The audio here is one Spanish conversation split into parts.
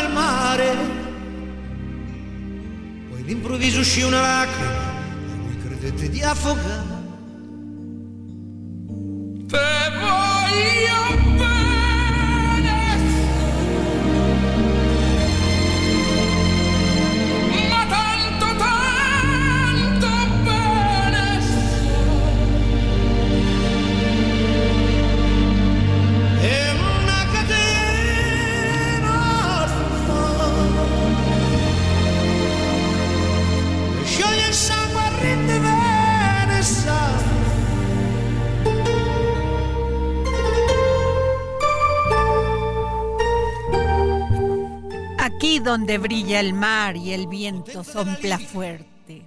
il mare. Poi all'improvviso uscì una lacrima e lui credette di affogare. Donde brilla el mar y el viento sopla fuerte,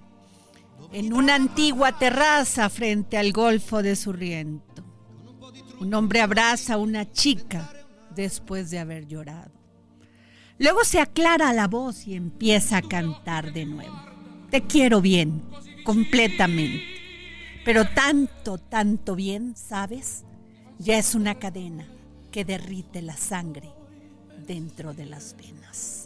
en una antigua terraza frente al Golfo de Surriento, un hombre abraza a una chica después de haber llorado. Luego se aclara la voz y empieza a cantar de nuevo. Te quiero bien, completamente, pero tanto, tanto bien, ¿sabes? Ya es una cadena que derrite la sangre dentro de las venas.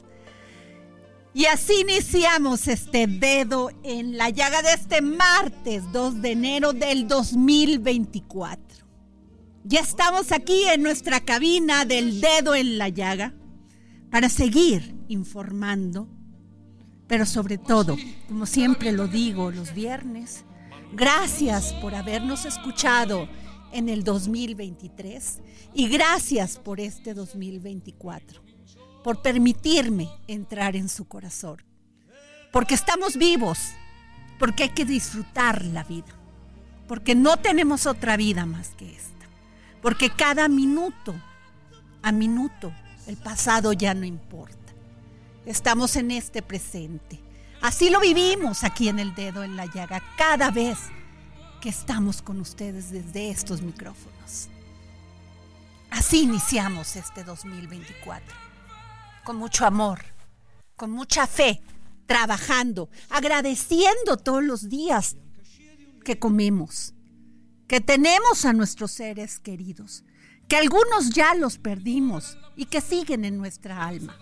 Y así iniciamos este dedo en la llaga de este martes 2 de enero del 2024. Ya estamos aquí en nuestra cabina del dedo en la llaga para seguir informando, pero sobre todo, como siempre lo digo los viernes, gracias por habernos escuchado en el 2023 y gracias por este 2024, por permitirme entrar en su corazón, porque estamos vivos, porque hay que disfrutar la vida, porque no tenemos otra vida más que esta, porque cada minuto a minuto el pasado ya no importa, estamos en este presente. Así lo vivimos aquí en el dedo en la llaga cada vez que estamos con ustedes desde estos micrófonos. Así iniciamos este 2024, con mucho amor, con mucha fe, trabajando, agradeciendo todos los días que comemos, que tenemos a nuestros seres queridos, que algunos ya los perdimos y que siguen en nuestra alma,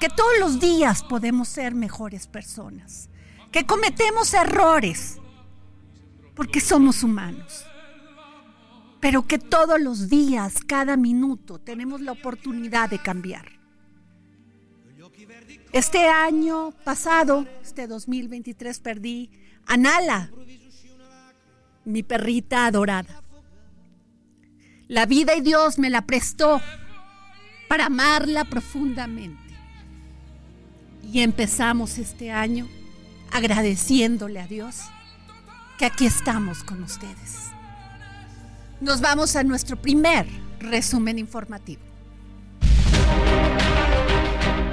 que todos los días podemos ser mejores personas, que cometemos errores, porque somos humanos. Pero que todos los días, cada minuto, tenemos la oportunidad de cambiar. Este año pasado, este 2023, perdí a Nala, mi perrita adorada. La vida y Dios me la prestó para amarla profundamente. Y empezamos este año agradeciéndole a Dios que aquí estamos con ustedes. Nos vamos a nuestro primer resumen informativo.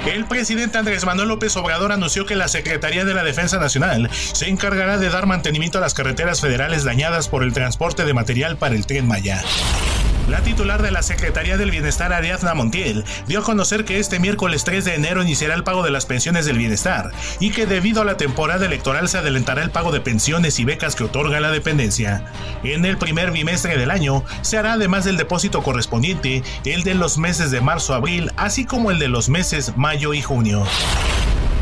El presidente Andrés Manuel López Obrador anunció que la Secretaría de la Defensa Nacional se encargará de dar mantenimiento a las carreteras federales dañadas por el transporte de material para el tren Maya. La titular de la Secretaría del Bienestar, Ariadna Montiel, dio a conocer que este miércoles 3 de enero iniciará el pago de las pensiones del bienestar y que debido a la temporada electoral se adelantará el pago de pensiones y becas que otorga la dependencia. En el primer bimestre del año se hará además del depósito correspondiente el de los meses de marzo-abril, así como el de los meses mayo y junio.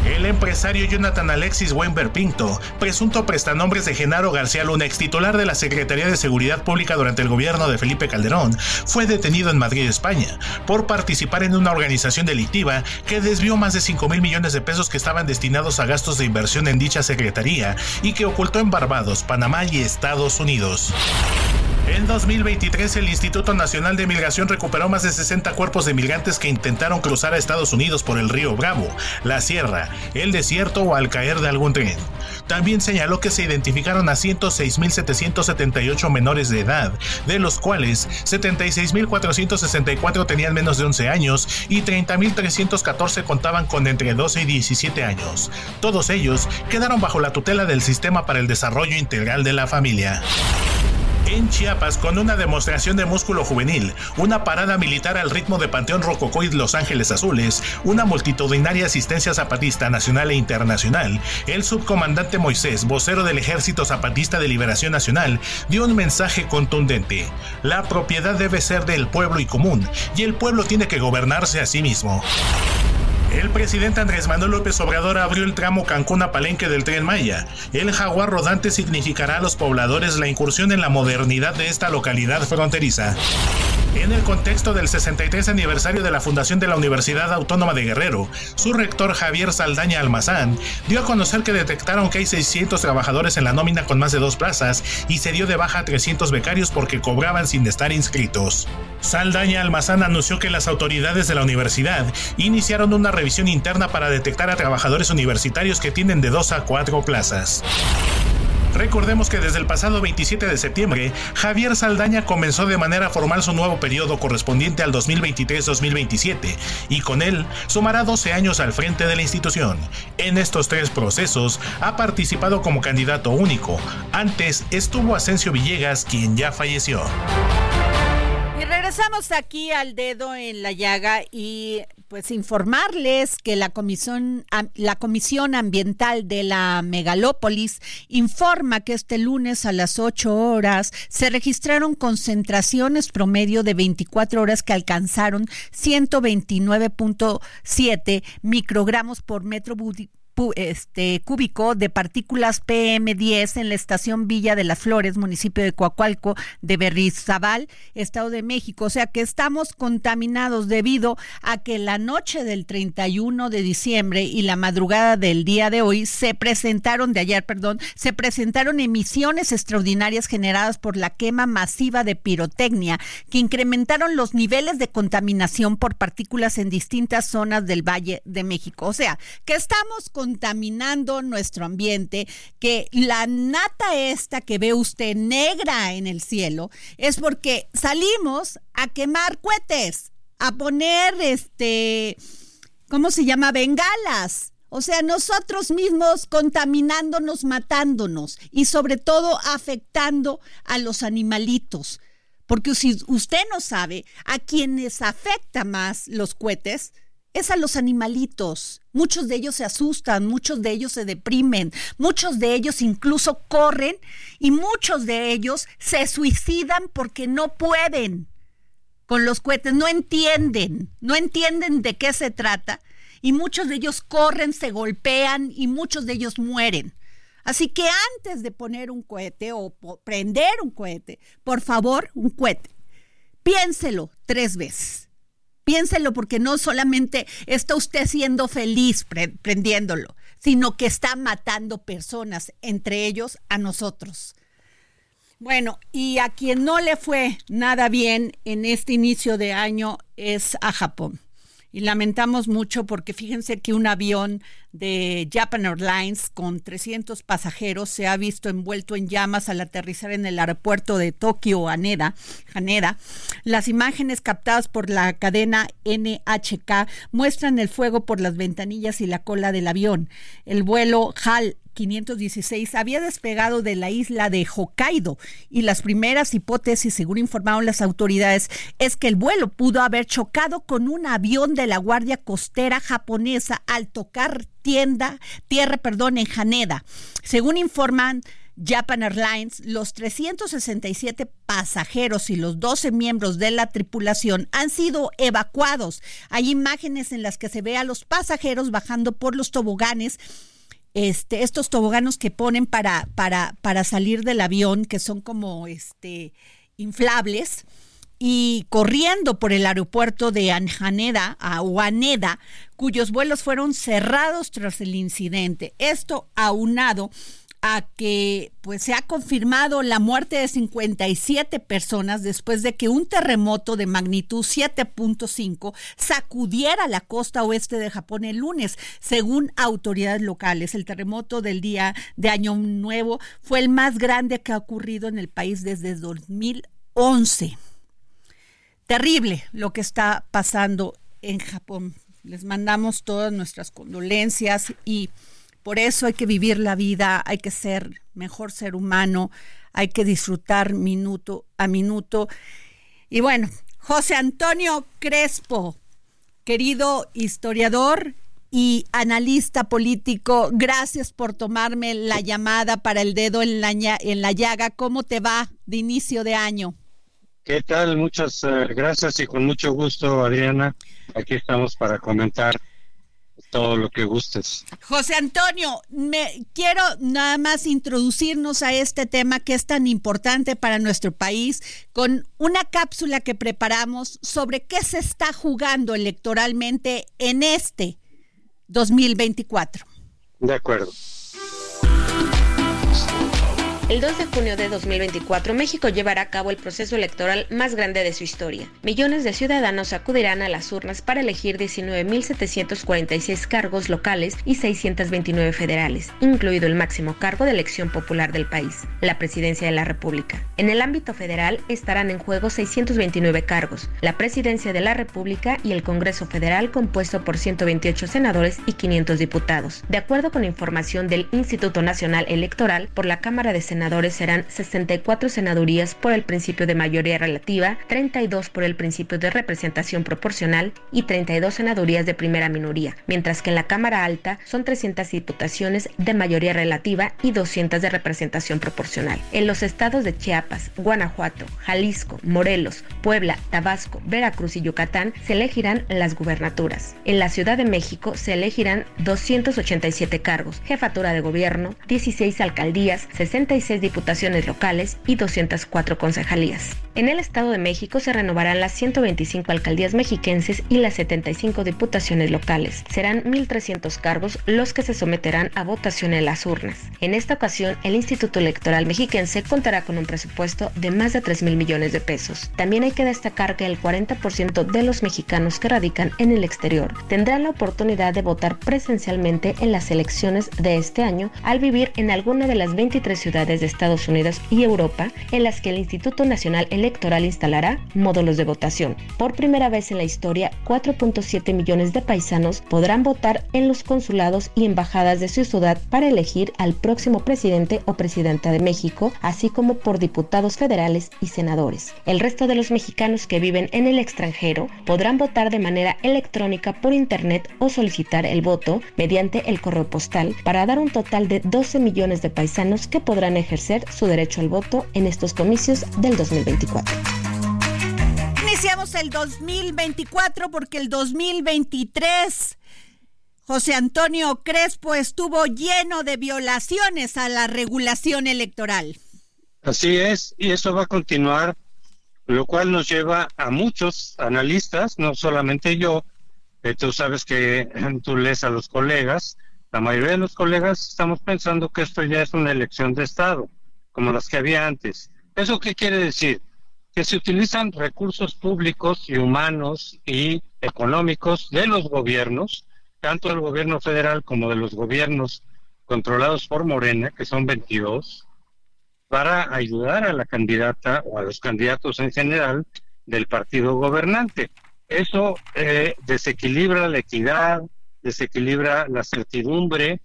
El empresario Jonathan Alexis Weinberg Pinto, presunto prestanombres de Genaro García Luna, ex titular de la Secretaría de Seguridad Pública durante el gobierno de Felipe Calderón, fue detenido en Madrid, España, por participar en una organización delictiva que desvió más de 5 mil millones de pesos que estaban destinados a gastos de inversión en dicha secretaría y que ocultó en Barbados, Panamá y Estados Unidos. En 2023, el Instituto Nacional de Migración recuperó más de 60 cuerpos de migrantes que intentaron cruzar a Estados Unidos por el río Bravo, la Sierra, el desierto o al caer de algún tren. También señaló que se identificaron a 106.778 menores de edad, de los cuales 76.464 tenían menos de 11 años y 30.314 contaban con entre 12 y 17 años. Todos ellos quedaron bajo la tutela del Sistema para el Desarrollo Integral de la Familia en Chiapas con una demostración de músculo juvenil, una parada militar al ritmo de Panteón Rococó y Los Ángeles Azules, una multitudinaria asistencia zapatista nacional e internacional, el subcomandante Moisés, vocero del Ejército Zapatista de Liberación Nacional, dio un mensaje contundente. La propiedad debe ser del pueblo y común, y el pueblo tiene que gobernarse a sí mismo. El presidente Andrés Manuel López Obrador abrió el tramo Cancún a Palenque del tren Maya. El jaguar rodante significará a los pobladores la incursión en la modernidad de esta localidad fronteriza. En el contexto del 63 aniversario de la fundación de la Universidad Autónoma de Guerrero, su rector Javier Saldaña Almazán dio a conocer que detectaron que hay 600 trabajadores en la nómina con más de dos plazas y se dio de baja a 300 becarios porque cobraban sin estar inscritos. Saldaña Almazán anunció que las autoridades de la universidad iniciaron una revisión interna para detectar a trabajadores universitarios que tienen de dos a cuatro plazas. Recordemos que desde el pasado 27 de septiembre, Javier Saldaña comenzó de manera formal su nuevo periodo correspondiente al 2023-2027 y con él sumará 12 años al frente de la institución. En estos tres procesos ha participado como candidato único. Antes estuvo Asensio Villegas, quien ya falleció. Y regresamos aquí al dedo en la llaga y pues informarles que la comisión, la comisión ambiental de la megalópolis informa que este lunes a las 8 horas se registraron concentraciones promedio de 24 horas que alcanzaron 129.7 microgramos por metro este, cúbico de partículas PM10 en la estación Villa de las Flores, municipio de Coacualco, de Berrizabal, Estado de México. O sea que estamos contaminados debido a que la noche del 31 de diciembre y la madrugada del día de hoy se presentaron, de ayer, perdón, se presentaron emisiones extraordinarias generadas por la quema masiva de pirotecnia que incrementaron los niveles de contaminación por partículas en distintas zonas del Valle de México. O sea, que estamos con contaminando nuestro ambiente, que la nata esta que ve usted negra en el cielo es porque salimos a quemar cohetes, a poner este, ¿cómo se llama? Bengalas. O sea, nosotros mismos contaminándonos, matándonos y sobre todo afectando a los animalitos. Porque si usted no sabe, a quienes afecta más los cohetes es a los animalitos. Muchos de ellos se asustan, muchos de ellos se deprimen, muchos de ellos incluso corren y muchos de ellos se suicidan porque no pueden con los cohetes, no entienden, no entienden de qué se trata y muchos de ellos corren, se golpean y muchos de ellos mueren. Así que antes de poner un cohete o prender un cohete, por favor, un cohete, piénselo tres veces Piénselo porque no solamente está usted siendo feliz prendiéndolo, sino que está matando personas, entre ellos a nosotros. Bueno, y a quien no le fue nada bien en este inicio de año es a Japón. Y lamentamos mucho porque fíjense que un avión de Japan Airlines con 300 pasajeros se ha visto envuelto en llamas al aterrizar en el aeropuerto de Tokio, Haneda. Las imágenes captadas por la cadena NHK muestran el fuego por las ventanillas y la cola del avión. El vuelo HAL 516 había despegado de la isla de Hokkaido y las primeras hipótesis, según informaron las autoridades, es que el vuelo pudo haber chocado con un avión de la Guardia Costera japonesa al tocar tienda, tierra, perdón, en Haneda. Según informan Japan Airlines, los 367 pasajeros y los 12 miembros de la tripulación han sido evacuados. Hay imágenes en las que se ve a los pasajeros bajando por los toboganes este, estos toboganos que ponen para, para, para salir del avión, que son como este, inflables, y corriendo por el aeropuerto de Anjaneda a Huaneda, cuyos vuelos fueron cerrados tras el incidente. Esto aunado a que pues se ha confirmado la muerte de 57 personas después de que un terremoto de magnitud 7.5 sacudiera la costa oeste de Japón el lunes, según autoridades locales. El terremoto del día de Año Nuevo fue el más grande que ha ocurrido en el país desde 2011. Terrible lo que está pasando en Japón. Les mandamos todas nuestras condolencias y por eso hay que vivir la vida, hay que ser mejor ser humano, hay que disfrutar minuto a minuto. Y bueno, José Antonio Crespo, querido historiador y analista político, gracias por tomarme la llamada para el dedo en la, en la llaga. ¿Cómo te va de inicio de año? ¿Qué tal? Muchas eh, gracias y con mucho gusto, Adriana. Aquí estamos para comentar todo lo que gustes. José Antonio, me quiero nada más introducirnos a este tema que es tan importante para nuestro país con una cápsula que preparamos sobre qué se está jugando electoralmente en este 2024. De acuerdo. El 2 de junio de 2024, México llevará a cabo el proceso electoral más grande de su historia. Millones de ciudadanos acudirán a las urnas para elegir 19.746 cargos locales y 629 federales, incluido el máximo cargo de elección popular del país, la presidencia de la República. En el ámbito federal estarán en juego 629 cargos, la presidencia de la República y el Congreso Federal compuesto por 128 senadores y 500 diputados. De acuerdo con información del Instituto Nacional Electoral por la Cámara de Senadores, senadores serán 64 senadurías por el principio de mayoría relativa, 32 por el principio de representación proporcional y 32 senadurías de primera minoría, mientras que en la Cámara Alta son 300 diputaciones de mayoría relativa y 200 de representación proporcional. En los estados de Chiapas, Guanajuato, Jalisco, Morelos, Puebla, Tabasco, Veracruz y Yucatán se elegirán las gubernaturas. En la Ciudad de México se elegirán 287 cargos, jefatura de gobierno, 16 alcaldías, 66 diputaciones locales y 204 concejalías. En el Estado de México se renovarán las 125 alcaldías mexiquenses y las 75 diputaciones locales. Serán 1.300 cargos los que se someterán a votación en las urnas. En esta ocasión, el Instituto Electoral Mexiquense contará con un presupuesto de más de 3 mil millones de pesos. También hay que destacar que el 40% de los mexicanos que radican en el exterior tendrán la oportunidad de votar presencialmente en las elecciones de este año al vivir en alguna de las 23 ciudades de Estados Unidos y Europa en las que el Instituto Nacional Electoral instalará módulos de votación. Por primera vez en la historia, 4.7 millones de paisanos podrán votar en los consulados y embajadas de su ciudad para elegir al próximo presidente o presidenta de México, así como por diputados federales y senadores. El resto de los mexicanos que viven en el extranjero podrán votar de manera electrónica por internet o solicitar el voto mediante el correo postal para dar un total de 12 millones de paisanos que podrán ejercer ejercer su derecho al voto en estos comicios del 2024. Iniciamos el 2024 porque el 2023 José Antonio Crespo estuvo lleno de violaciones a la regulación electoral. Así es, y eso va a continuar, lo cual nos lleva a muchos analistas, no solamente yo, eh, tú sabes que tú lees a los colegas, la mayoría de los colegas estamos pensando que esto ya es una elección de Estado, como las que había antes. ¿Eso qué quiere decir? Que se utilizan recursos públicos y humanos y económicos de los gobiernos tanto del gobierno federal como de los gobiernos controlados por Morena, que son 22, para ayudar a la candidata o a los candidatos en general del partido gobernante. Eso eh, desequilibra la equidad, desequilibra la certidumbre,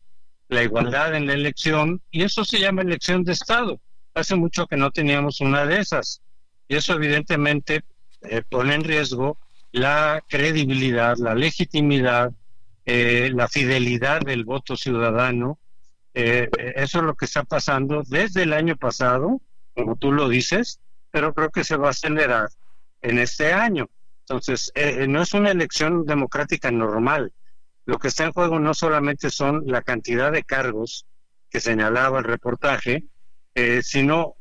la igualdad en la elección, y eso se llama elección de Estado. Hace mucho que no teníamos una de esas, y eso evidentemente eh, pone en riesgo la credibilidad, la legitimidad, eh, la fidelidad del voto ciudadano. Eh, eso es lo que está pasando desde el año pasado, como tú lo dices, pero creo que se va a acelerar en este año. Entonces, no es una elección democrática normal, lo que está en juego no solamente son la cantidad de cargos que señalaba el reportaje, eh, sino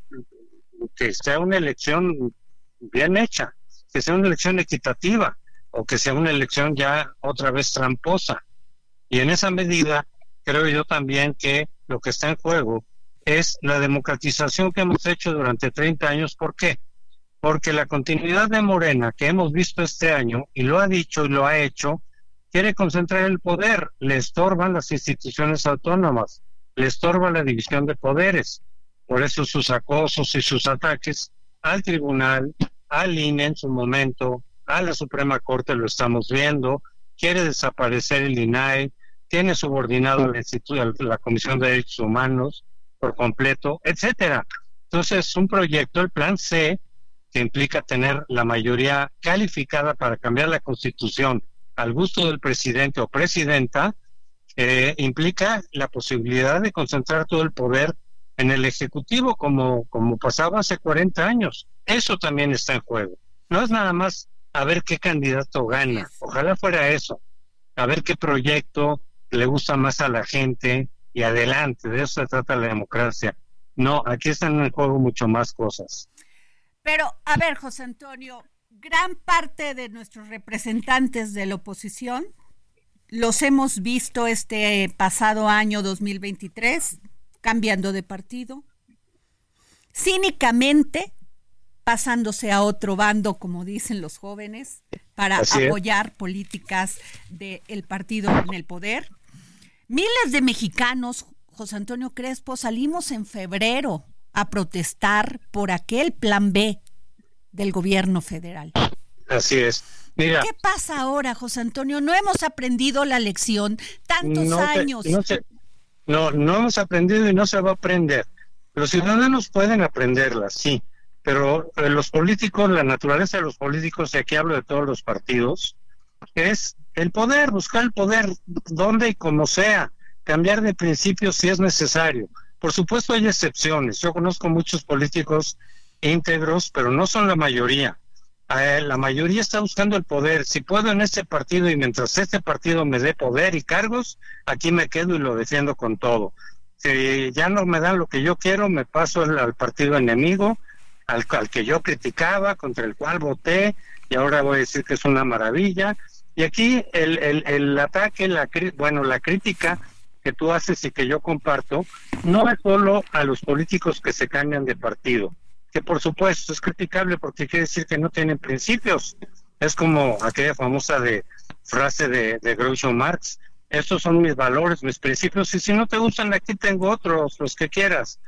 que sea una elección bien hecha, que sea una elección equitativa o que sea una elección ya otra vez tramposa. Y en esa medida, creo yo también que lo que está en juego es la democratización que hemos hecho durante 30 años. ¿Por qué? Porque la continuidad de Morena que hemos visto este año, y lo ha dicho y lo ha hecho, quiere concentrar el poder, le estorban las instituciones autónomas, le estorba la división de poderes. Por eso sus acosos y sus ataques al tribunal, al INE en su momento, a la Suprema Corte lo estamos viendo, quiere desaparecer el INAE, tiene subordinado al Instituto, la Comisión de Derechos Humanos por completo, etcétera. Entonces, un proyecto, el Plan C, que implica tener la mayoría calificada para cambiar la Constitución al gusto del presidente o presidenta, eh, implica la posibilidad de concentrar todo el poder en el Ejecutivo, como, como pasaba hace 40 años. Eso también está en juego. No es nada más a ver qué candidato gana. Ojalá fuera eso. A ver qué proyecto le gusta más a la gente y adelante. De eso se trata la democracia. No, aquí están en juego mucho más cosas. Pero, a ver, José Antonio, gran parte de nuestros representantes de la oposición los hemos visto este pasado año 2023 cambiando de partido, cínicamente pasándose a otro bando, como dicen los jóvenes, para apoyar políticas del partido en el poder. Miles de mexicanos, José Antonio Crespo, salimos en febrero a protestar por aquel plan B del gobierno federal. Así es. Mira, ¿Qué pasa ahora, José Antonio? No hemos aprendido la lección tantos años. no, no, hemos aprendido y no se va a aprender. Los ciudadanos pueden aprenderla, sí, pero eh, los políticos, la naturaleza de los políticos, y aquí hablo de todos los partidos, es el poder, buscar el poder donde y como sea, cambiar de principios si es necesario. Por supuesto hay excepciones. Yo conozco muchos políticos íntegros, pero no son la mayoría. La mayoría está buscando el poder. Si puedo en este partido y mientras este partido me dé poder y cargos, aquí me quedo y lo defiendo con todo. Si ya no me dan lo que yo quiero, me paso al, partido enemigo, al, que yo criticaba, contra el cual voté, y ahora voy a decir que es una maravilla. Y aquí el ataque, la, bueno, la crítica que tú haces y que yo comparto, no es solo a los políticos que se cambian de partido, que por supuesto es criticable porque quiere decir que no tienen principios. Es como aquella famosa de frase de, de Groucho Marx, estos son mis valores, mis principios, y si no te gustan aquí tengo otros, los que quieras.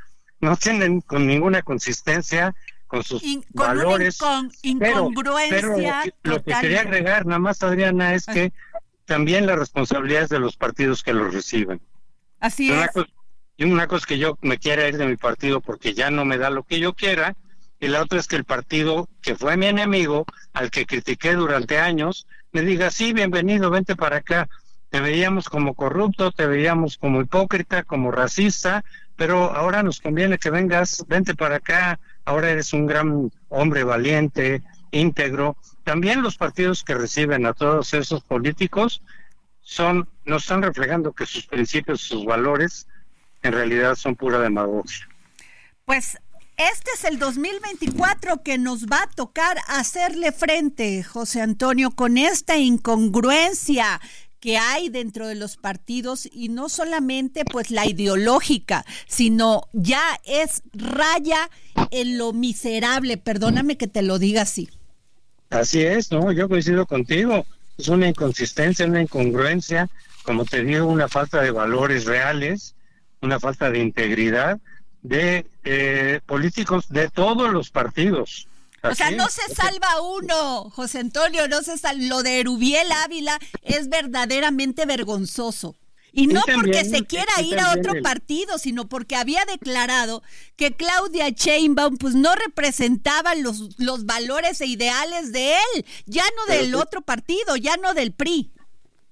No tienen con ninguna consistencia con sus valores. Con incongruencia. Pero, lo que quería agregar, nada más, Adriana, es que también la responsabilidad es de los partidos que los reciben. Así es. Y una cosa es que yo me quiera ir de mi partido porque ya no me da lo que yo quiera, y la otra es que el partido que fue mi enemigo, al que critiqué durante años, me diga, sí, bienvenido, vente para acá. Te veíamos como corrupto, te veíamos como hipócrita, como racista, pero ahora nos conviene que vengas, vente para acá, ahora eres un gran hombre valiente, íntegro. También los partidos que reciben a todos esos políticos son, nos están reflejando que sus principios, sus valores en realidad son pura demagogia. Pues este es el 2024 que nos va a tocar hacerle frente, José Antonio, con esta incongruencia que hay dentro de los partidos y no solamente pues la ideológica, sino ya es raya en lo miserable, perdóname que te lo diga así. Así es, no, yo coincido contigo, es una inconsistencia, una incongruencia, como te digo, una falta de valores reales, una falta de integridad de eh, políticos de todos los partidos. O sea, no se salva uno, José Antonio, no se salva. Lo de Erubiel Ávila es verdaderamente vergonzoso. Y no porque se quiera ir a otro partido, sino porque había declarado que Claudia Sheinbaum pues no representaba los, los valores e ideales de él, ya no del otro partido, ya no del PRI.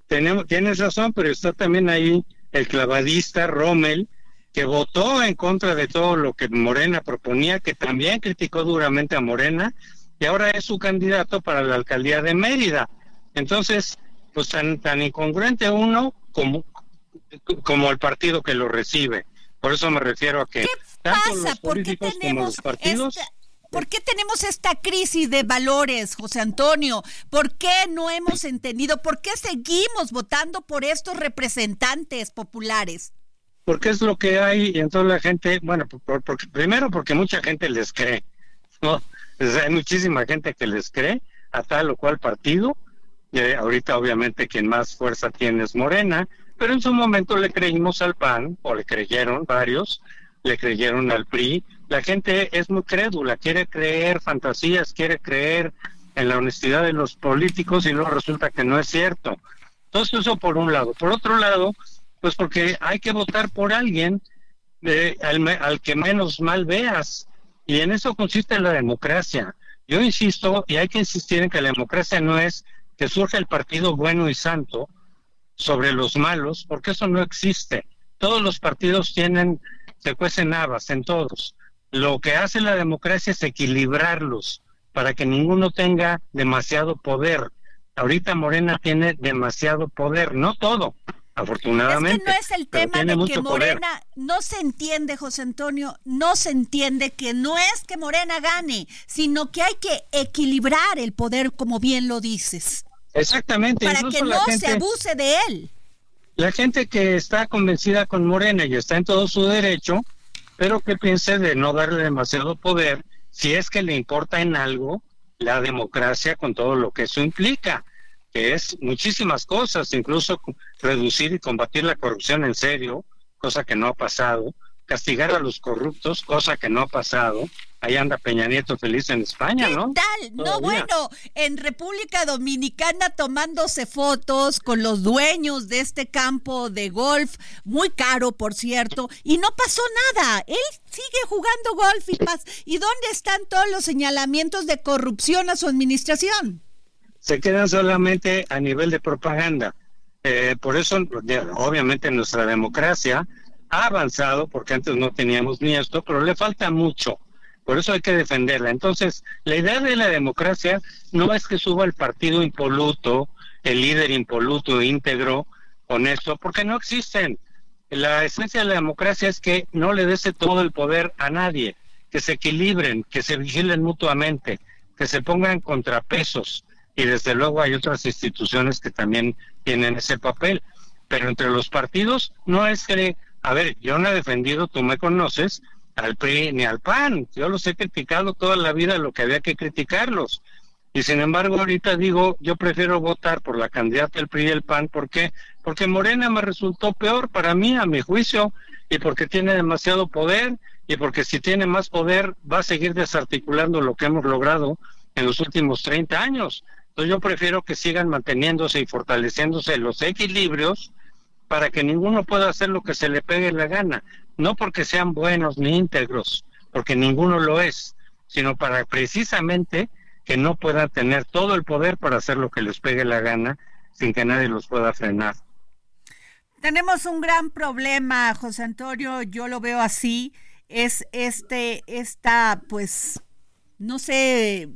Tenemos, tienes razón, pero está también ahí el clavadista Rommel, que votó en contra de todo lo que Morena proponía, que también criticó duramente a Morena, y ahora es su candidato para la alcaldía de Mérida. Entonces, pues tan, tan incongruente uno como, como el partido que lo recibe. Por eso me refiero a que ¿Qué pasa? ¿Por qué tenemos partidos ¿Por qué tenemos esta crisis de valores, José Antonio? ¿Por qué no hemos entendido? ¿Por qué seguimos votando por estos representantes populares? Porque es lo que hay y entonces la gente, bueno, primero porque mucha gente les cree, ¿no? hay muchísima gente que les cree a tal o cual partido. Y ahorita obviamente quien más fuerza tiene es Morena, pero en su momento le creímos al PAN, o le creyeron varios, le creyeron al PRI. La gente es muy crédula, quiere creer fantasías, quiere creer en la honestidad de los políticos y luego resulta que no es cierto. Entonces eso por un lado. Por otro lado, pues porque hay que votar por alguien de, al, al que menos mal veas. Y en eso consiste la democracia. Yo insisto, y hay que insistir en que la democracia no es que surja el partido bueno y santo, sobre los malos, porque eso no existe. Todos los partidos tienen, se cuecen habas en todos. Lo que hace la democracia es equilibrarlos para que ninguno tenga demasiado poder. Ahorita Morena tiene demasiado poder, no todo, afortunadamente. Es que no es el tema de que Morena no se entiende, José Antonio, no se entiende que no es que Morena gane, sino que hay que equilibrar el poder, como bien lo dices. Exactamente. Para que no se abuse de él. La gente que está convencida con Morena y está en todo su derecho, pero que piense de no darle demasiado poder, si es que le importa en algo la democracia con todo lo que eso implica, que es muchísimas cosas, incluso reducir y combatir la corrupción en serio, cosa que no ha pasado, castigar a los corruptos, cosa que no ha pasado. Ahí anda Peña Nieto feliz en España, ¿Qué ¿no? tal? No, bueno, en República Dominicana tomándose fotos con los dueños de este campo de golf, muy caro, por cierto, y no pasó nada. Él sigue jugando golf y paz. ¿Y dónde están todos los señalamientos de corrupción a su administración? Se quedan solamente a nivel de propaganda. Eh, por eso, obviamente, nuestra democracia ha avanzado, porque antes no teníamos ni esto, pero le falta mucho. Por eso hay que defenderla. Entonces, la idea de la democracia no es que suba el partido impoluto, el líder impoluto, íntegro, honesto, porque no existen. La esencia de la democracia es que no le dese todo el poder a nadie, que se equilibren, que se vigilen mutuamente, que se pongan contrapesos. Y desde luego hay otras instituciones que también tienen ese papel. Pero entre los partidos no es que a ver, yo no he defendido, tú me conoces, al PRI ni al PAN. Yo los he criticado toda la vida lo que había que criticarlos. Y sin embargo, ahorita digo, yo prefiero votar por la candidata del PRI y el PAN. ¿Por qué? Porque Morena me resultó peor para mí, a mi juicio, y porque tiene demasiado poder, y porque si tiene más poder va a seguir desarticulando lo que hemos logrado en los últimos 30 años. Entonces yo prefiero que sigan manteniéndose y fortaleciéndose los equilibrios para que ninguno pueda hacer lo que se le pegue la gana, no porque sean buenos ni íntegros, porque ninguno lo es, sino para precisamente que no puedan tener todo el poder para hacer lo que les pegue la gana sin que nadie los pueda frenar. Tenemos un gran problema, José Antonio, yo lo veo así, es este, esta, pues, no sé,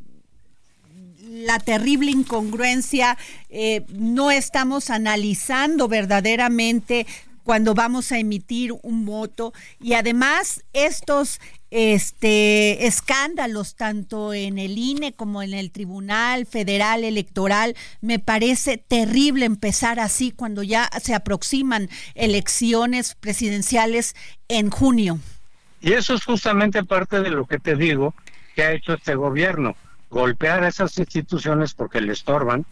la terrible incongruencia, eh, no estamos analizando verdaderamente cuando vamos a emitir un voto y además estos este escándalos tanto en el INE como en el Tribunal Federal Electoral me parece terrible empezar así cuando ya se aproximan elecciones presidenciales en junio. Y eso es justamente parte de lo que te digo que ha hecho este gobierno golpear a esas instituciones porque le estorban,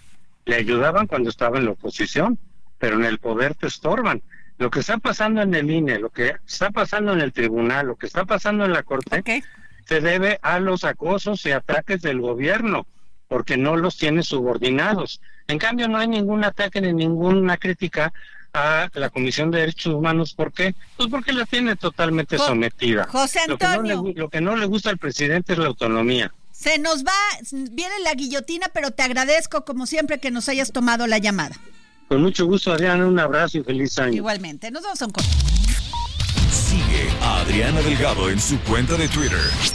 le ayudaban cuando estaba en la oposición, pero en el poder te estorban. Lo que está pasando en el INE, lo que está pasando en el tribunal, lo que está pasando en la Corte, se debe a los acosos y ataques del gobierno, porque no los tiene subordinados. En cambio, no hay ningún ataque ni ninguna crítica a la Comisión de Derechos Humanos. ¿Por qué? Pues porque la tiene totalmente sometida. José Antonio. Lo que, no le, gusta al presidente es la autonomía. Se nos va, viene la guillotina, pero te agradezco como siempre que nos hayas tomado la llamada. Con mucho gusto, Adriana, un abrazo y feliz año. Igualmente, nos vamos a un corte. Sigue a Adriana Delgado en su cuenta de Twitter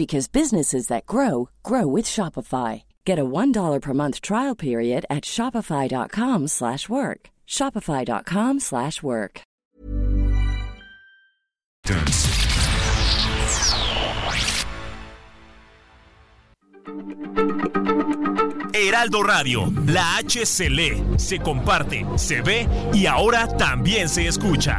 because businesses that grow grow with Shopify. Get a $1 per month trial period at shopify.com/work. shopify.com/work. Heraldo Radio, la H se lee, se comparte, se ve y ahora también se escucha.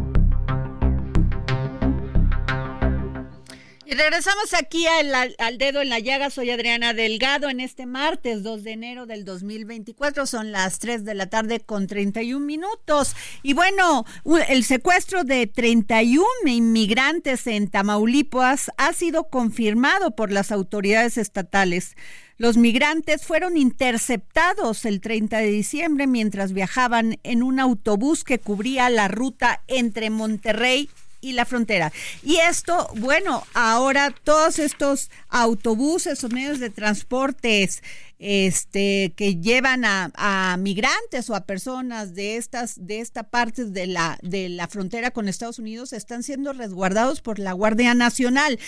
Regresamos aquí al, al, dedo en la llaga. Soy Adriana Delgado en este martes 2 de enero del 2024. Son las 3 de la tarde con 31 minutos. Y bueno, el secuestro de 31 inmigrantes en Tamaulipas ha sido confirmado por las autoridades estatales. Los migrantes fueron interceptados el 30 de diciembre mientras viajaban en un autobús que cubría la ruta entre Monterrey y la frontera. Y esto, bueno, ahora todos estos autobuses o medios de transportes este, que llevan a, migrantes o a personas de estas de esta parte de la de la frontera con Estados Unidos están siendo resguardados por la Guardia Nacional.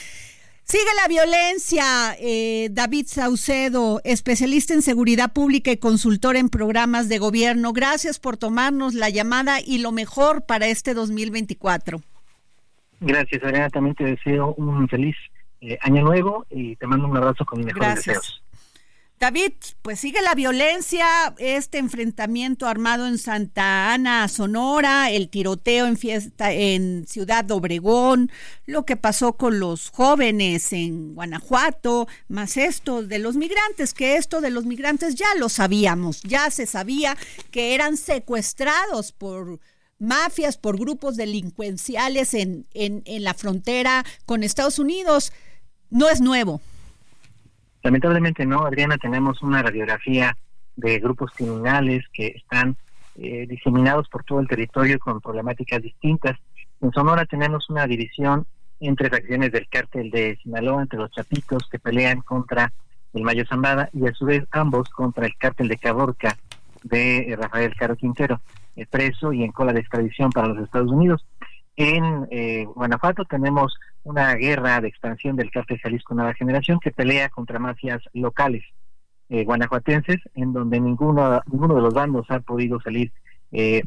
Sigue la violencia. Eh, David Saucedo, especialista en seguridad pública y consultor en programas de gobierno. Gracias por tomarnos la llamada y lo mejor para este 2024. Gracias, Adriana. También te deseo un feliz eh, año nuevo y te mando un abrazo con mis mejores deseos. David, pues sigue la violencia, este enfrentamiento armado en Santa Ana, Sonora, el tiroteo en fiesta en Ciudad Obregón, lo que pasó con los jóvenes en Guanajuato, más esto de los migrantes, que esto de los migrantes ya lo sabíamos, ya se sabía que eran secuestrados por mafias, por grupos delincuenciales en, en, en la frontera con Estados Unidos. No es nuevo. Lamentablemente no, Adriana, tenemos una radiografía de grupos criminales que están eh, diseminados por todo el territorio con problemáticas distintas. En Sonora tenemos una división entre facciones del cártel de Sinaloa, entre los chapitos que pelean contra el Mayo Zambada y a su vez ambos contra el cártel de Caborca de eh, Rafael Caro Quintero. Eh, preso y en cola de extradición para los Estados Unidos. En eh, Guanajuato tenemos una guerra de expansión del cártel Jalisco Nueva Generación que pelea contra mafias locales eh, guanajuatenses, en donde ninguno, ninguno de los bandos ha podido salir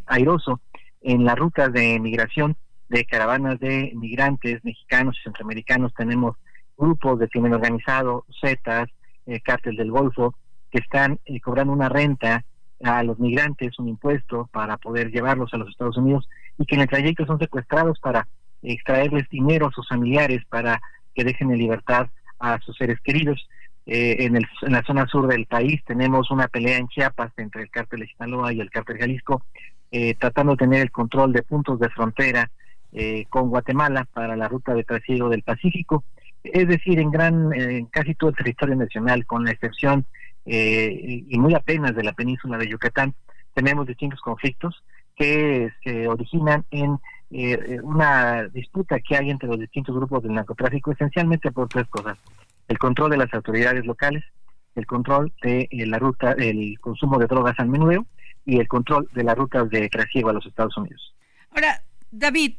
airoso. En las rutas de migración de caravanas de migrantes mexicanos y centroamericanos tenemos grupos de crimen organizado, Zetas, cártel del Golfo, que están cobrando una renta a los migrantes un impuesto para poder llevarlos a los Estados Unidos y que en el trayecto son secuestrados para extraerles dinero a sus familiares para que dejen en libertad a sus seres queridos. eh, en, el, en la zona sur del país tenemos una pelea en Chiapas entre el cártel de Sinaloa y el cártel Jalisco, eh, tratando de tener el control de puntos de frontera eh, con Guatemala para la ruta de trasiego del Pacífico, es decir, en gran, en casi todo el territorio nacional, con la excepción y muy apenas de la península de Yucatán, tenemos distintos conflictos que se originan en una disputa que hay entre los distintos grupos del narcotráfico, esencialmente por tres cosas el control de las autoridades locales, el control de eh, la ruta, el consumo de drogas al menudeo y el control de las rutas de trasiego a los Estados Unidos. Ahora, David,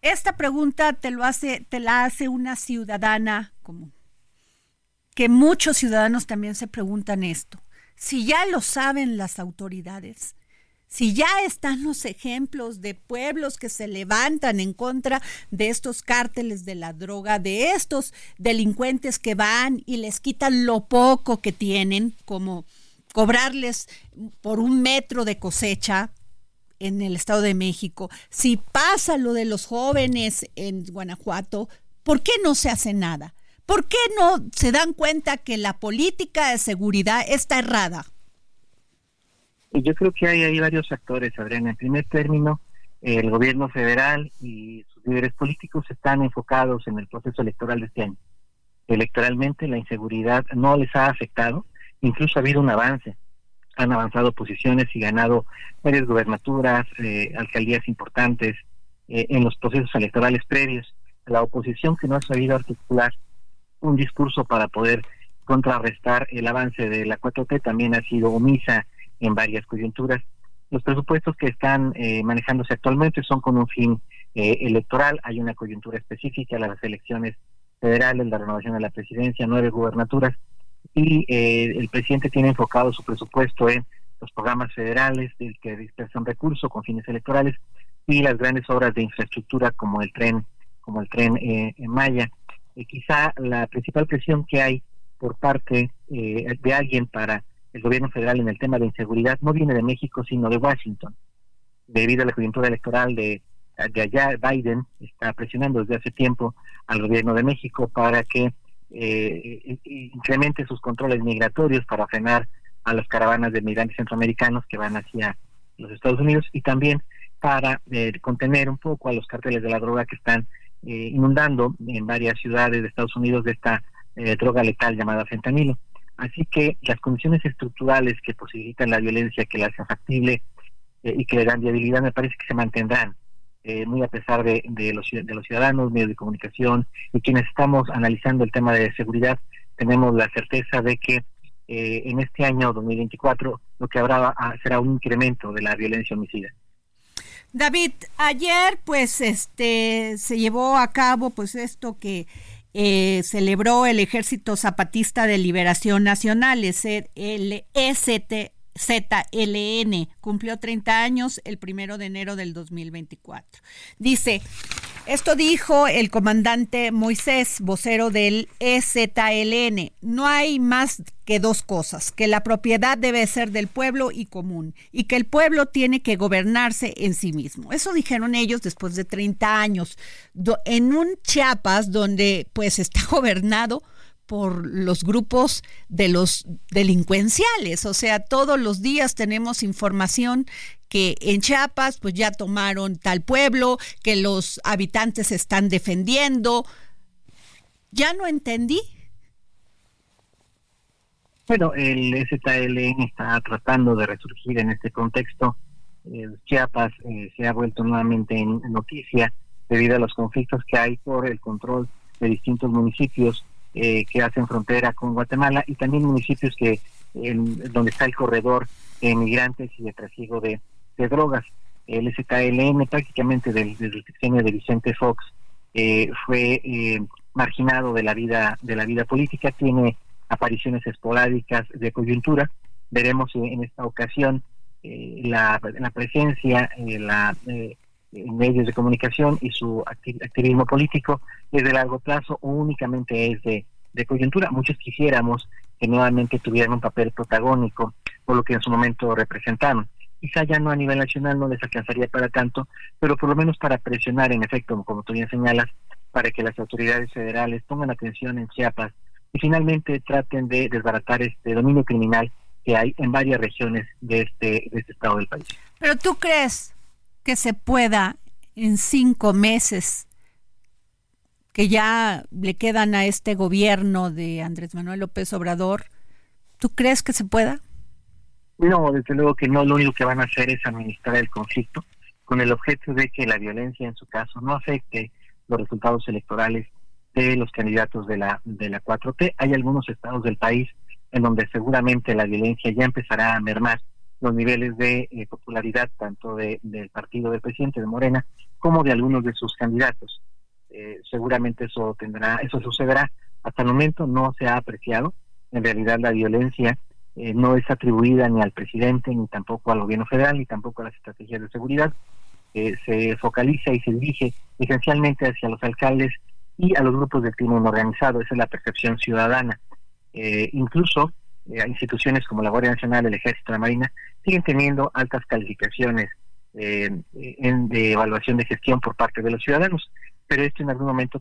esta pregunta te lo hace, te la hace una ciudadana común. Que muchos ciudadanos también se preguntan esto. Si ya lo saben las autoridades, si ya están los ejemplos de pueblos que se levantan en contra de estos cárteles de la droga, de estos delincuentes que van y les quitan lo poco que tienen, como cobrarles por un metro de cosecha en el Estado de México, si pasa lo de los jóvenes en Guanajuato, ¿por qué no se hace nada? ¿Por qué no se dan cuenta que la política de seguridad está errada? Yo creo que hay ahí varios actores, Adriana. En primer término, el gobierno federal y sus líderes políticos están enfocados en el proceso electoral de este año. Electoralmente la inseguridad no les ha afectado, incluso ha habido un avance. Han avanzado posiciones y ganado varias gubernaturas, eh, alcaldías importantes eh, en los procesos electorales previos. La oposición que no ha sabido articular un discurso para poder contrarrestar el avance de la 4T también ha sido omisa en varias coyunturas. Los presupuestos que están eh, manejándose actualmente son con un fin eh, electoral. Hay una coyuntura específica, las elecciones federales, la renovación de la presidencia, nueve gubernaturas, y eh, el presidente tiene enfocado su presupuesto en los programas federales del que dispersan recursos con fines electorales y las grandes obras de infraestructura como el tren, como el tren en Maya. Quizá la principal presión que hay por parte de alguien para el gobierno federal en el tema de inseguridad no viene de México, sino de Washington. Debido a la coyuntura electoral de, de allá, Biden está presionando desde hace tiempo al gobierno de México para que eh, incremente sus controles migratorios para frenar a las caravanas de migrantes centroamericanos que van hacia los Estados Unidos y también para eh, contener un poco a los carteles de la droga que están eh, inundando en varias ciudades de Estados Unidos de esta droga letal llamada fentanilo. Así que las condiciones estructurales que posibilitan la violencia, que la hacen factible eh, y que le dan viabilidad, me parece que se mantendrán, eh, muy a pesar de, los, de los ciudadanos, medios de comunicación y quienes estamos analizando el tema de seguridad, tenemos la certeza de que eh, en este año 2024 lo que habrá ah, será un incremento de la violencia homicida. David, ayer pues este se llevó a cabo pues esto que eh, celebró el Ejército Zapatista de Liberación Nacional, el ST, ZLN. Cumplió 30 años el primero de enero del 2024. Dice, esto dijo el comandante Moisés, vocero del EZLN. No hay más que dos cosas, que la propiedad debe ser del pueblo y común, y que el pueblo tiene que gobernarse en sí mismo. Eso dijeron ellos después de 30 años, en un Chiapas donde pues está gobernado por los grupos de los delincuenciales. O sea, todos los días tenemos información que en Chiapas pues ya tomaron tal pueblo, que los habitantes están defendiendo. Ya no entendí. Bueno, el STLN está tratando de resurgir en este contexto. Chiapas eh, se ha vuelto nuevamente en noticia debido a los conflictos que hay por el control de distintos municipios eh, que hacen frontera con Guatemala y también municipios que donde está el corredor de migrantes y de trasiego de, drogas. El SKLN prácticamente del, desde el sexenio de Vicente Fox eh, fue eh, marginado de la vida de la vida política, tiene apariciones esporádicas de coyuntura. Veremos en esta ocasión la, la, presencia, la medios de comunicación y su activismo político es de largo plazo o únicamente es de, coyuntura. Muchos quisiéramos que nuevamente tuvieran un papel protagónico por lo que en su momento representaron. Quizá ya no a nivel nacional no les alcanzaría para tanto, pero por lo menos para presionar, en efecto, como tú bien señalas, para que las autoridades federales pongan atención en Chiapas y finalmente traten de desbaratar este dominio criminal que hay en varias regiones de este, de este estado del país. Pero tú crees que se pueda en cinco meses que ya le quedan a este gobierno de Andrés Manuel López Obrador, ¿tú crees que se pueda? No, desde luego que no, lo único que van a hacer es administrar el conflicto con el objeto de que la violencia en su caso no afecte los resultados electorales de los candidatos de la de la 4T. Hay algunos estados del país en donde seguramente la violencia ya empezará a mermar los niveles de eh, popularidad tanto de, del partido del presidente de Morena como de algunos de sus candidatos. Eh, seguramente eso tendrá, eso sucederá. Hasta el momento no se ha apreciado. En realidad la violencia eh, no es atribuida ni al presidente, ni tampoco al gobierno federal, ni tampoco a las estrategias de seguridad. se focaliza y se dirige esencialmente hacia los alcaldes y a los grupos de crimen organizado. Esa es la percepción ciudadana. incluso instituciones como la Guardia Nacional, el Ejército, la Marina, siguen teniendo altas calificaciones eh, en, de evaluación de gestión por parte de los ciudadanos, pero esto en algún momento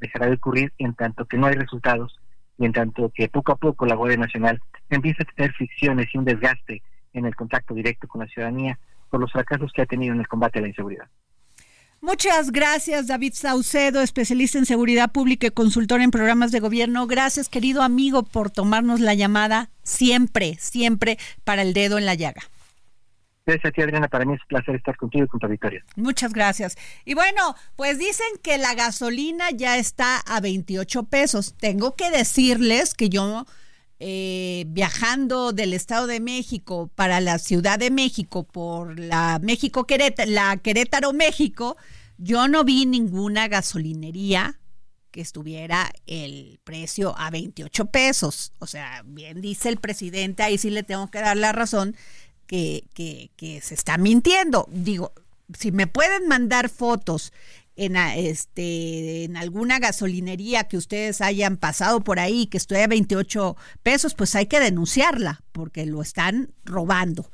dejará de ocurrir en tanto que no hay resultados y en tanto que poco a poco la Guardia Nacional empieza a tener fricciones y un desgaste en el contacto directo con la ciudadanía por los fracasos que ha tenido en el combate a la inseguridad. Muchas gracias, David Saucedo, especialista en seguridad pública y consultor en programas de gobierno. Gracias, querido amigo, por tomarnos la llamada siempre, siempre para el dedo en la llaga. Gracias a ti, Adriana. Para mí es un placer estar contigo y con tu Victoria. Muchas gracias. Y bueno, pues dicen que la gasolina ya está a 28 pesos. Tengo que decirles que yo, eh, viajando del Estado de México para la Ciudad de México por la México Querétaro, la Querétaro México, yo no vi ninguna gasolinería que estuviera el precio a 28 pesos. O sea, bien dice el presidente, ahí sí le tengo que dar la razón, que, que, que se está mintiendo. Digo, si me pueden mandar fotos en, este, en alguna gasolinería que ustedes hayan pasado por ahí, que estoy a 28 pesos, pues hay que denunciarla, porque lo están robando.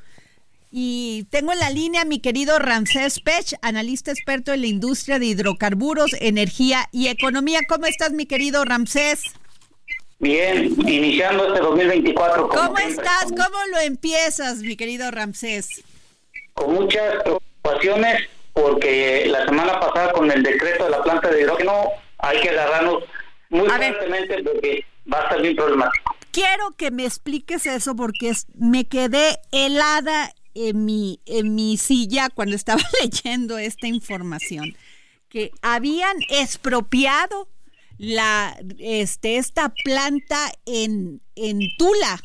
Y tengo en la línea a mi querido Ramsés Pech, analista experto en la industria de hidrocarburos, energía y economía. ¿Cómo estás, mi querido Ramsés? Bien, iniciando este 2024. ¿Cómo estás? ¿Cómo lo empiezas, mi querido Ramsés? Con muchas preocupaciones, porque la semana pasada con el decreto de la planta de hidrógeno hay que agarrarnos muy fuertemente porque va a estar bien problemático. Quiero que me expliques eso porque me quedé helada en mi, en mi silla cuando estaba leyendo esta información, que habían expropiado la este esta planta en, en Tula.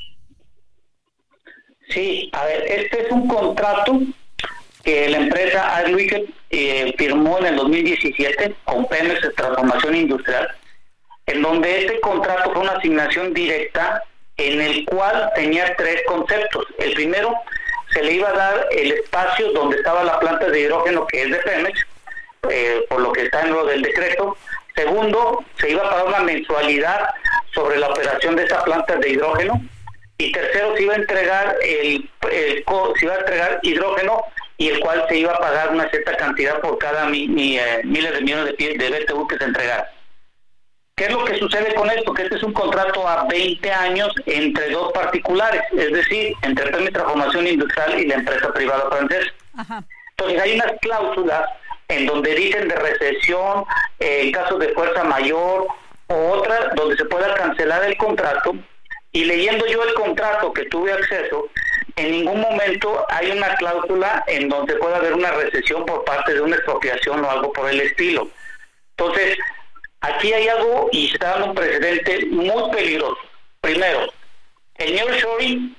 Sí, a ver, este es un contrato que la empresa Adwicket eh, firmó en el 2017 con Pemex de Transformación Industrial, en donde este contrato fue una asignación directa en el cual tenía tres conceptos. El primero, se le iba a dar el espacio donde estaba la planta de hidrógeno que es de Pemex, eh, por lo que está en lo del decreto, Segundo, se iba a pagar una mensualidad sobre la operación de esa planta de hidrógeno. Y tercero, se iba a entregar el, se iba a entregar hidrógeno y el cual se iba a pagar una cierta cantidad por cada eh, miles de millones de, de BTU que se entregara. ¿Qué es lo que sucede con esto? Que este es un contrato a 20 años entre dos particulares, es decir, entre Pemex Transformación Industrial y la empresa privada francesa. Entonces hay unas cláusulas en donde dicen de recesión, eh, en casos de fuerza mayor, o otras donde se pueda cancelar el contrato. Y leyendo yo el contrato que tuve acceso, en ningún momento hay una cláusula en donde pueda haber una recesión por parte de una expropiación o algo por el estilo. Entonces, aquí hay algo y se está dando un precedente muy peligroso. Primero, el nearshoring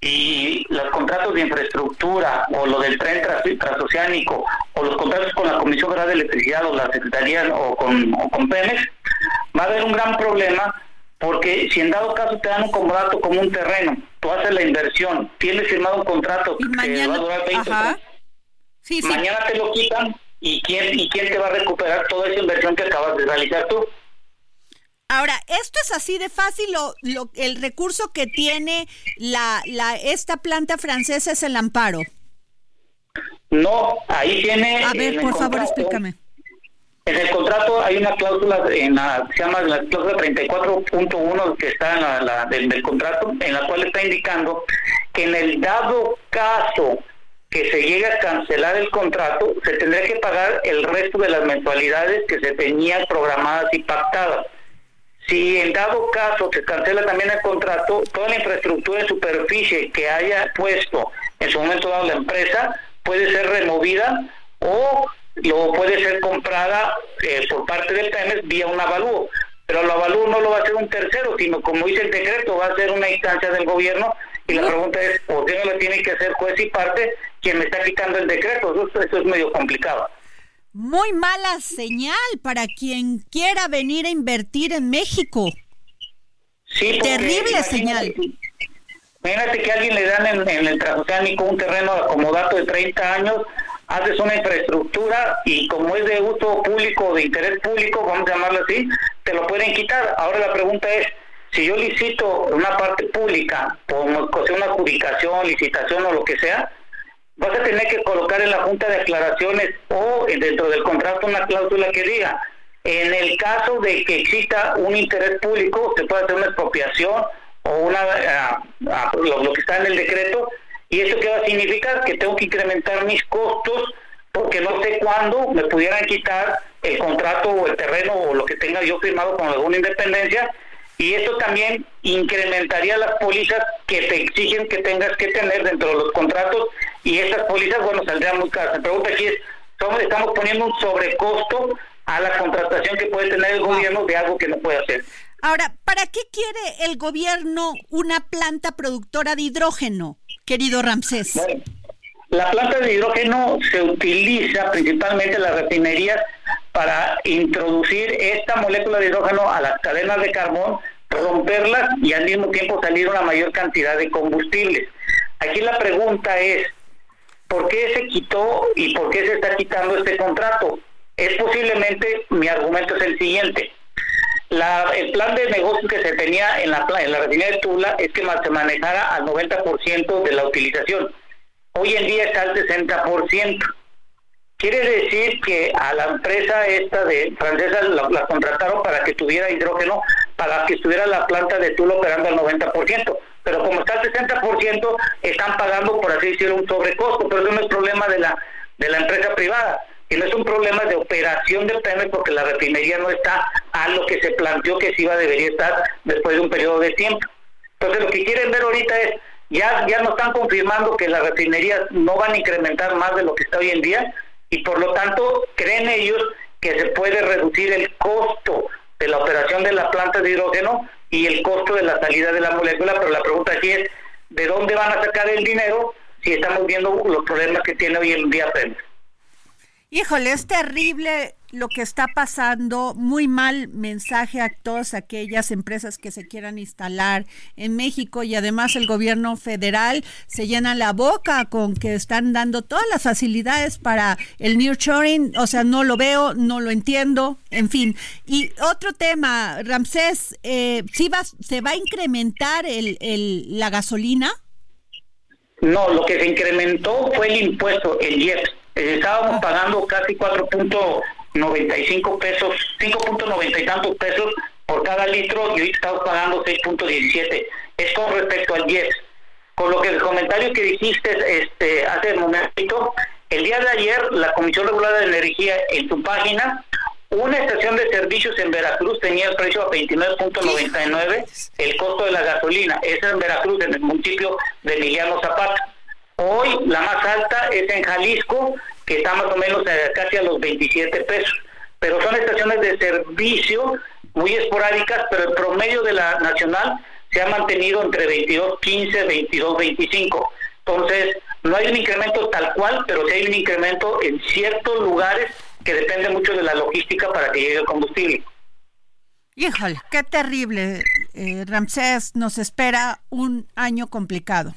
y los contratos de infraestructura o lo del tren transoceánico o los contratos con la Comisión Federal de Electricidad o la Secretaría o con, o con Pemex, va a haber un gran problema porque si en dado caso te dan un contrato como un terreno, tú haces la inversión, tienes firmado un contrato que va a durar 20 años, mañana te lo quitan y quién, y quién te va a recuperar toda esa inversión que acabas de realizar tú. Ahora, esto es así de fácil, lo, el recurso que tiene la, la, esta planta francesa es el amparo. No, ahí tiene... A ver, por favor, explícame. En el contrato hay una cláusula en la, se llama la cláusula 34.1 que está en la, del, contrato, en la cual está indicando que en el dado caso que se llegue a cancelar el contrato, se tendría que pagar el resto de las mensualidades que se tenían programadas y pactadas. Si en dado caso se cancela también el contrato, toda la infraestructura de superficie que haya puesto en su momento dado la empresa puede ser removida o lo puede ser comprada eh, por parte del Pemex vía un avalúo. Pero el avalúo no lo va a hacer un tercero, sino como dice el decreto, va a ser una instancia del gobierno. Y la pregunta es, ¿por qué no lo tiene que hacer juez y parte quien me está quitando el decreto? Eso, es medio complicado. Muy mala señal para quien quiera venir a invertir en México. Sí, Terrible señal. Imagínate que a alguien le dan en, en el transoceánico un terreno acomodado de 30 años haces una infraestructura y como es de uso público, de interés público, vamos a llamarlo así, te lo pueden quitar. Ahora la pregunta es, si yo licito una parte pública, por una adjudicación, licitación o lo que sea, vas a tener que colocar en la Junta de Aclaraciones o dentro del contrato una cláusula que diga, en el caso de que exista un interés público, se puede hacer una expropiación o una lo que está en el decreto, ¿Y eso qué va a significar? Que tengo que incrementar mis costos porque no sé cuándo me pudieran quitar el contrato o el terreno o lo que tenga yo firmado con alguna independencia y eso también incrementaría las pólizas que te exigen que tengas que tener dentro de los contratos y esas pólizas, bueno, saldrían muy caras. La pregunta aquí es, estamos poniendo un sobrecosto a la contratación que puede tener el gobierno de algo que no puede hacer. Ahora, ¿para qué quiere el gobierno una planta productora de hidrógeno? Querido Ramsés? la planta de hidrógeno se utiliza principalmente en las refinerías para introducir esta molécula de hidrógeno a las cadenas de carbón, romperlas y al mismo tiempo salir una mayor cantidad de combustibles. Aquí la pregunta es, ¿por qué se quitó y por qué se está quitando este contrato? Es posiblemente, mi argumento es el siguiente, el plan de negocio que se tenía en la, en la refinería de Tula es que se manejara al 90% de la utilización. Hoy en día está al 60%. Quiere decir que a la empresa esta de francesa la, contrataron para que tuviera hidrógeno, para que estuviera la planta de Tula operando al 90%. Pero como está al 60%, están pagando, por así decirlo, un sobrecosto. Pero eso no es problema de la, la empresa privada que no es un problema de operación de Pemex porque la refinería no está a lo que se planteó que sí iba debería estar después de un periodo de tiempo. Entonces lo que quieren ver ahorita es, ya, ya nos están confirmando que las refinerías no van a incrementar más de lo que está hoy en día y por lo tanto creen ellos que se puede reducir el costo de la operación de la planta de hidrógeno y el costo de la salida de la molécula, pero la pregunta aquí es, ¿de dónde van a sacar el dinero si estamos viendo los problemas que tiene hoy en día Pemex? Híjole, es terrible lo que está pasando, muy mal mensaje a todas aquellas empresas que se quieran instalar en México y además el gobierno federal. Se llena la boca con que están dando todas las facilidades para el nurturing, o sea, no lo veo, no lo entiendo, en fin. Y otro tema, Ramsés, eh, ¿sí va, ¿se va a incrementar el, el, la gasolina? No, lo que se incrementó fue el impuesto, el IEPS eh, estábamos pagando casi 4.95 pesos, 5.90 y tantos pesos por cada litro y hoy estamos pagando 6.17. Es con respecto al 10. Con lo que el comentario que dijiste este, hace un momento, el día de ayer la Comisión Regulada de Energía en su página, una estación de servicios en Veracruz tenía el precio a 29.99 el costo de la gasolina. Esa en Veracruz, en el municipio de Emiliano Zapata. Hoy la más alta es en Jalisco, que está más o menos casi a los 27 pesos. Pero son estaciones de servicio muy esporádicas, pero el promedio de la nacional se ha mantenido entre 22.15, 22.25. Entonces, no hay un incremento tal cual, pero sí hay un incremento en ciertos lugares que depende mucho de la logística para que llegue el combustible. Híjole, qué terrible, eh, Ramsés. Nos espera un año complicado.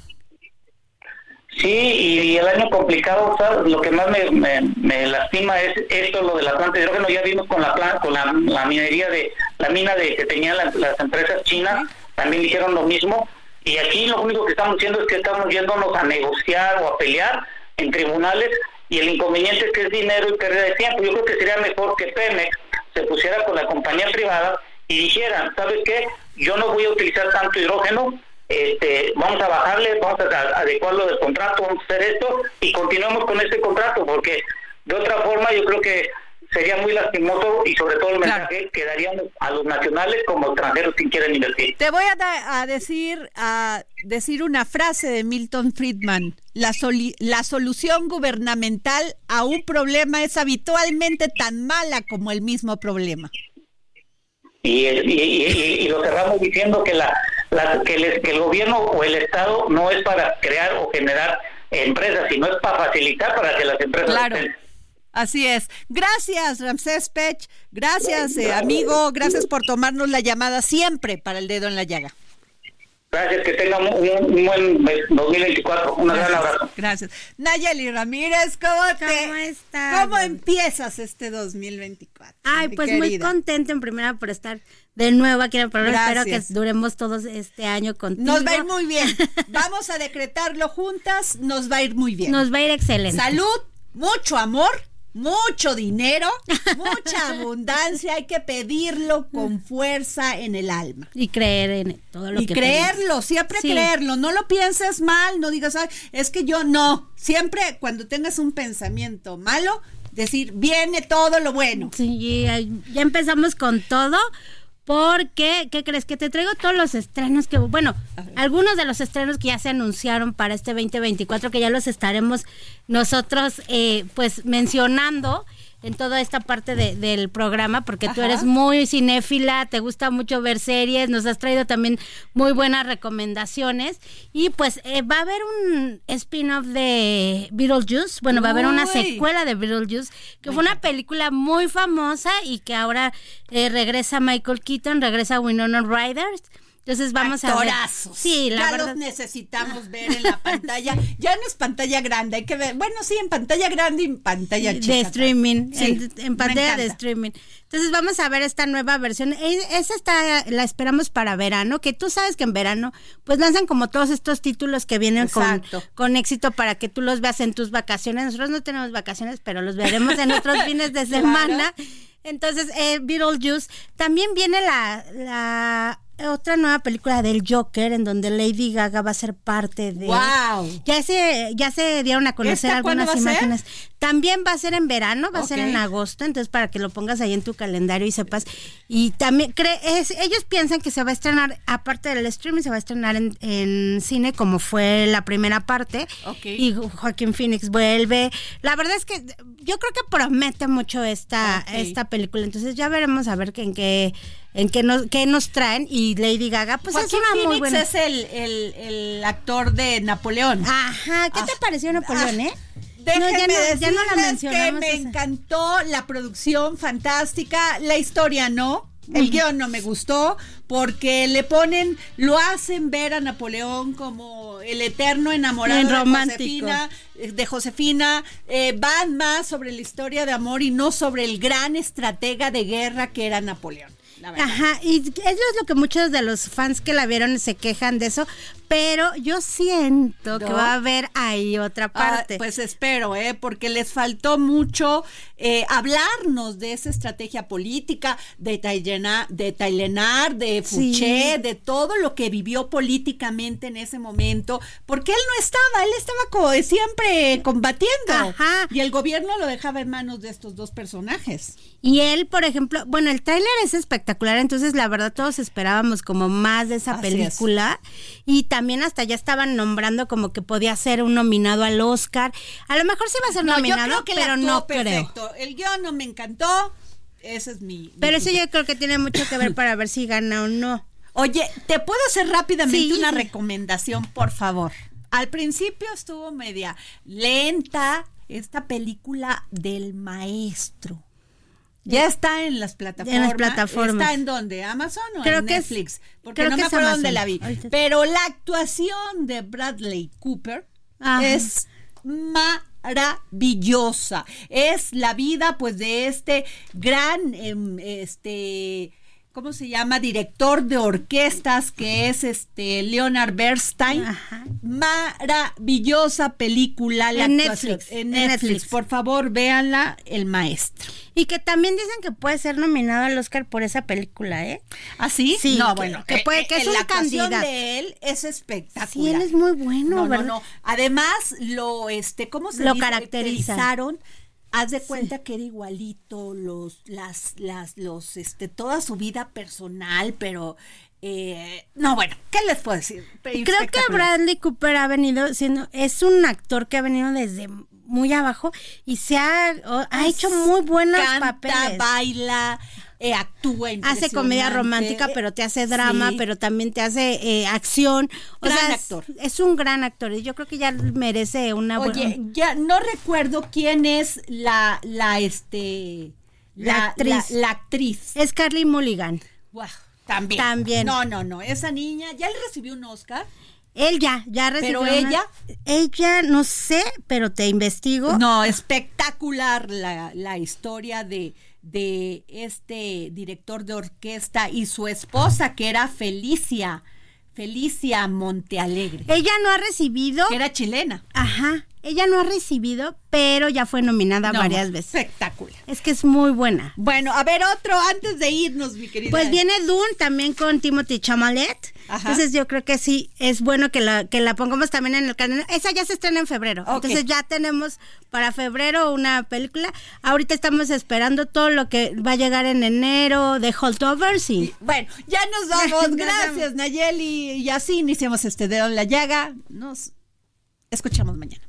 Sí, y, el año complicado, lo que más me, lastima es esto, lo de la planta de hidrógeno. Ya vimos con la planta, con la, minería de la mina de que tenían las, empresas chinas, también hicieron lo mismo. Y aquí lo único que estamos haciendo es que estamos yéndonos a negociar o a pelear en tribunales y el inconveniente es que es dinero y pérdida de tiempo. Yo creo que sería mejor que Pemex se pusiera con la compañía privada y dijera, ¿sabes qué? Yo no voy a utilizar tanto hidrógeno, este, vamos a bajarle, vamos a adecuarlo del contrato, vamos a hacer esto y continuamos con este contrato, porque de otra forma yo creo que sería muy lastimoso y sobre todo el mensaje que daríamos a los nacionales como extranjeros que quieren invertir. Te voy a, a, decir a decir una frase de Milton Friedman. La, la solución gubernamental a un problema es habitualmente tan mala como el mismo problema. Y, y, lo cerramos diciendo que, la, que, el, que el gobierno o el Estado no es para crear o generar empresas, sino es para facilitar para que las empresas claro. Así es. Gracias, Ramsés Pech. Gracias, eh, amigo. Gracias por tomarnos la llamada siempre para el dedo en la llaga. Gracias, que tengan un, buen 2024. Un gran abrazo. Gracias. Nayeli Ramírez, ¿cómo, te, estás? ¿Cómo empiezas este 2024? Ay, pues muy contento en primera por estar de nuevo aquí en el programa. Espero que duremos todos este año contigo. Nos va a ir muy bien. Vamos a decretarlo juntas. Nos va a ir muy bien. Nos va a ir excelente. Salud, mucho amor mucho dinero, mucha abundancia, hay que pedirlo con fuerza en el alma. Y creer en todo lo y que creerlo, siempre creerlo, no lo pienses mal, no digas, es que yo no, siempre cuando tengas un pensamiento malo, decir, viene todo lo bueno. Sí, ya empezamos con todo porque, ¿qué crees? Que te traigo todos los estrenos que, bueno, algunos de los estrenos que ya se anunciaron para este 2024, que ya los estaremos nosotros, eh, pues, mencionando en toda esta parte del programa, porque tú eres muy cinéfila, te gusta mucho ver series, nos has traído también muy buenas recomendaciones. Y pues eh, va a haber un spin-off de Beetlejuice, bueno, va a haber una secuela de Beetlejuice, que fue una película muy famosa y que ahora eh, regresa Michael Keaton, regresa Winona Ryder. Entonces vamos a ver. Sí, la ya los necesitamos ver en la pantalla. Ya no es pantalla grande, hay que ver. Bueno, sí, en pantalla grande y en pantalla chica. De streaming, en, pantalla de streaming. Entonces vamos a ver esta nueva versión. E, esa está, la esperamos para verano, que tú sabes que en verano, pues lanzan como todos estos títulos que vienen con, con éxito para que tú los veas en tus vacaciones. Nosotros no tenemos vacaciones, pero los veremos en otros fines de semana. Entonces, eh, Beetlejuice. También viene la, la otra nueva película del Joker en donde Lady Gaga va a ser parte de wow. ya se ya se dieron a conocer algunas imágenes. También va a ser en verano va a ser en agosto entonces para que lo pongas ahí en tu calendario y sepas. Y también cree ellos piensan que se va a estrenar aparte del streaming se va a estrenar en, cine como fue la primera parte. Y Joaquín Phoenix vuelve. La verdad es que yo creo que promete mucho esta esta película. Entonces ya veremos a ver que en qué en qué nos, qué nos traen y Lady Gaga, pues es una muy buena. es el, el, el, actor de Napoleón. Ajá, ¿qué te ah. pareció Napoleón, eh? Déjenme ya, no, la que me encantó la producción fantástica, la historia no, el guion no me gustó porque le ponen, lo hacen ver a Napoleón como el eterno enamorado de Josefina, de Josefina eh, van más sobre la historia de amor y no sobre el gran estratega de guerra que era Napoleón. Ajá, y eso es lo que muchos de los fans que la vieron se quejan de eso, pero yo siento que va a haber ahí otra ah, parte. pues espero, ¿eh? porque les faltó mucho eh, hablarnos de esa estrategia política, de, Tailena, de Tailenar, de Fouché, de todo lo que vivió políticamente en ese momento, porque él no estaba, él estaba siempre combatiendo. Ajá. Y el gobierno lo dejaba en manos de estos dos personajes. Y él, por ejemplo, bueno, el tráiler es espectacular, entonces la verdad todos esperábamos como más de esa película. Y también también hasta ya estaban nombrando como que podía ser un nominado al Oscar. A lo mejor sí va a ser nominado, pero no perfecto. El guion no me encantó. Ese es mi. Pero eso yo creo que tiene mucho que ver para ver si gana o no. Oye, ¿te puedo hacer rápidamente una recomendación, por favor? Al principio estuvo media lenta esta película del maestro. Ya está en las plataformas. En las plataformas. ¿Está en dónde? ¿Amazon o en Netflix? Porque no me acuerdo dónde la vi. Pero la actuación de Bradley Cooper es maravillosa. Es la vida, pues, de este gran, em, este ¿cómo se llama? Director de orquestas, que es este Leonard Bernstein. Maravillosa película. La En Netflix, En Netflix. Netflix. Por favor, véanla, El Maestro. Y que también dicen que puede ser nominado al Oscar por esa película, ¿eh? ¿Ah, sí? Sí, no, que- bueno. que puede- que es la un actuación candidato. de él es espectacular. Sí, él es muy bueno, no, ¿verdad? No, no. Además, lo, este, ¿cómo se Lo dice? Caracterizaron. Haz de cuenta que era igualito, los, las, las, los, este, toda su vida personal, pero, eh, no, bueno, ¿qué les puedo decir? Creo que. Bradley Cooper ha venido siendo, es un actor que ha venido desde muy abajo y se ha, ha hecho muy buenos Canta, papeles. baila, eh, actúa Hace comedia romántica, pero te hace drama, Sí. pero también te hace eh, acción. O Gran sea, actor. Es, un gran actor y yo creo que ya merece una buena... Oye, ya no recuerdo quién es la, la, este, La actriz. La, la actriz. Es Carly Mulligan. Guau, también. También. No, no, no. Esa niña ya le recibió un Oscar. Él ya, ya recibió Pero una- ella- Ella, no sé, pero te investigo. No, espectacular la, la historia de, de este director de orquesta y su esposa, que era Felicia, Felicia Montealegre. Ella no ha recibido... Era chilena. Ajá. Ella no ha recibido, pero ya fue nominada No, varias veces. Espectacular. Es que es muy buena. Bueno, a ver otro antes de irnos, mi querida. Pues viene Dune también con Timothy Chamalet. Ajá. Entonces yo creo que sí, es bueno que la, que la pongamos también en el canal. Esa ya se estrena en febrero. Entonces ya tenemos para febrero una película. Ahorita estamos esperando todo lo que va a llegar en enero de Holdovers y... Bueno, ya nos vamos. Gracias. Nayeli. Y así iniciamos este dedo en la llaga. Nos escuchamos mañana.